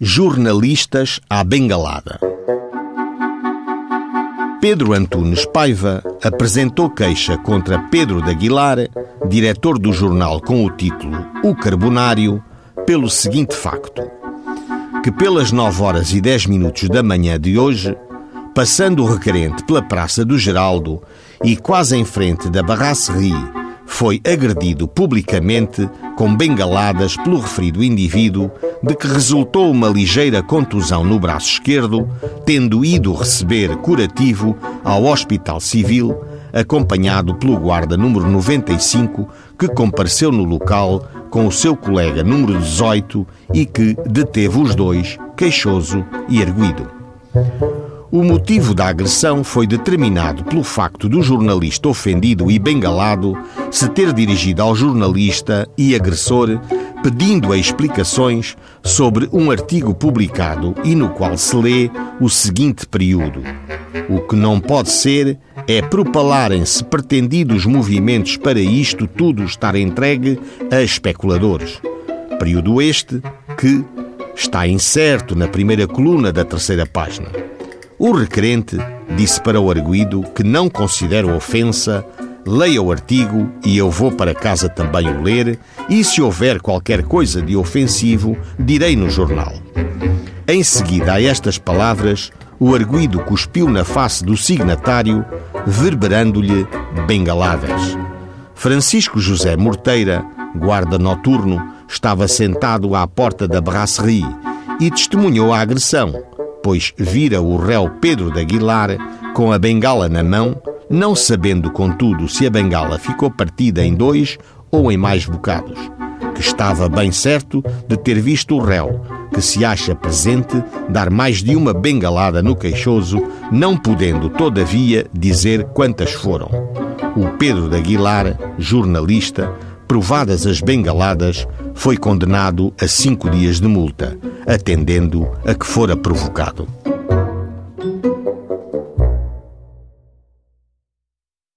Jornalistas à bengalada. Pedro Antunes Paiva apresentou queixa contra Pedro de Aguilar, diretor do jornal com o título O Carbonário, pelo seguinte facto: que pelas 9 horas e 10 minutos da manhã de hoje, passando o requerente pela Praça do Geraldo e quase em frente da Barracerie foi agredido publicamente com bengaladas pelo referido indivíduo, de que resultou uma ligeira contusão no braço esquerdo, tendo ido receber curativo ao Hospital Civil, acompanhado pelo guarda número 95, que compareceu no local com o seu colega número 18 e que deteve os dois, queixoso e erguido. O motivo da agressão foi determinado pelo facto do jornalista ofendido e bengalado se ter dirigido ao jornalista e agressor pedindo explicações sobre um artigo publicado e no qual se lê o seguinte período: O que não pode ser é propalarem-se pretendidos movimentos para isto tudo estar entregue a especuladores. Período este que está incerto na primeira coluna da terceira página. O requerente disse para o arguído que não considera ofensa, leia o artigo e eu vou para casa também o ler, e se houver qualquer coisa de ofensivo, direi no jornal. Em seguida a estas palavras, o arguído cuspiu na face do signatário, verberando-lhe bengaladas. Francisco José Morteira, guarda noturno, estava sentado à porta da brasserie e testemunhou a agressão pois vira o réu Pedro de Aguilar com a bengala na mão, não sabendo, contudo, se a bengala ficou partida em dois ou em mais bocados, que estava bem certo de ter visto o réu, que se acha presente, dar mais de uma bengalada no queixoso, não podendo, todavia, dizer quantas foram. O Pedro de Aguilar, jornalista, provadas as bengaladas, foi condenado a cinco dias de multa, atendendo a que fora provocado.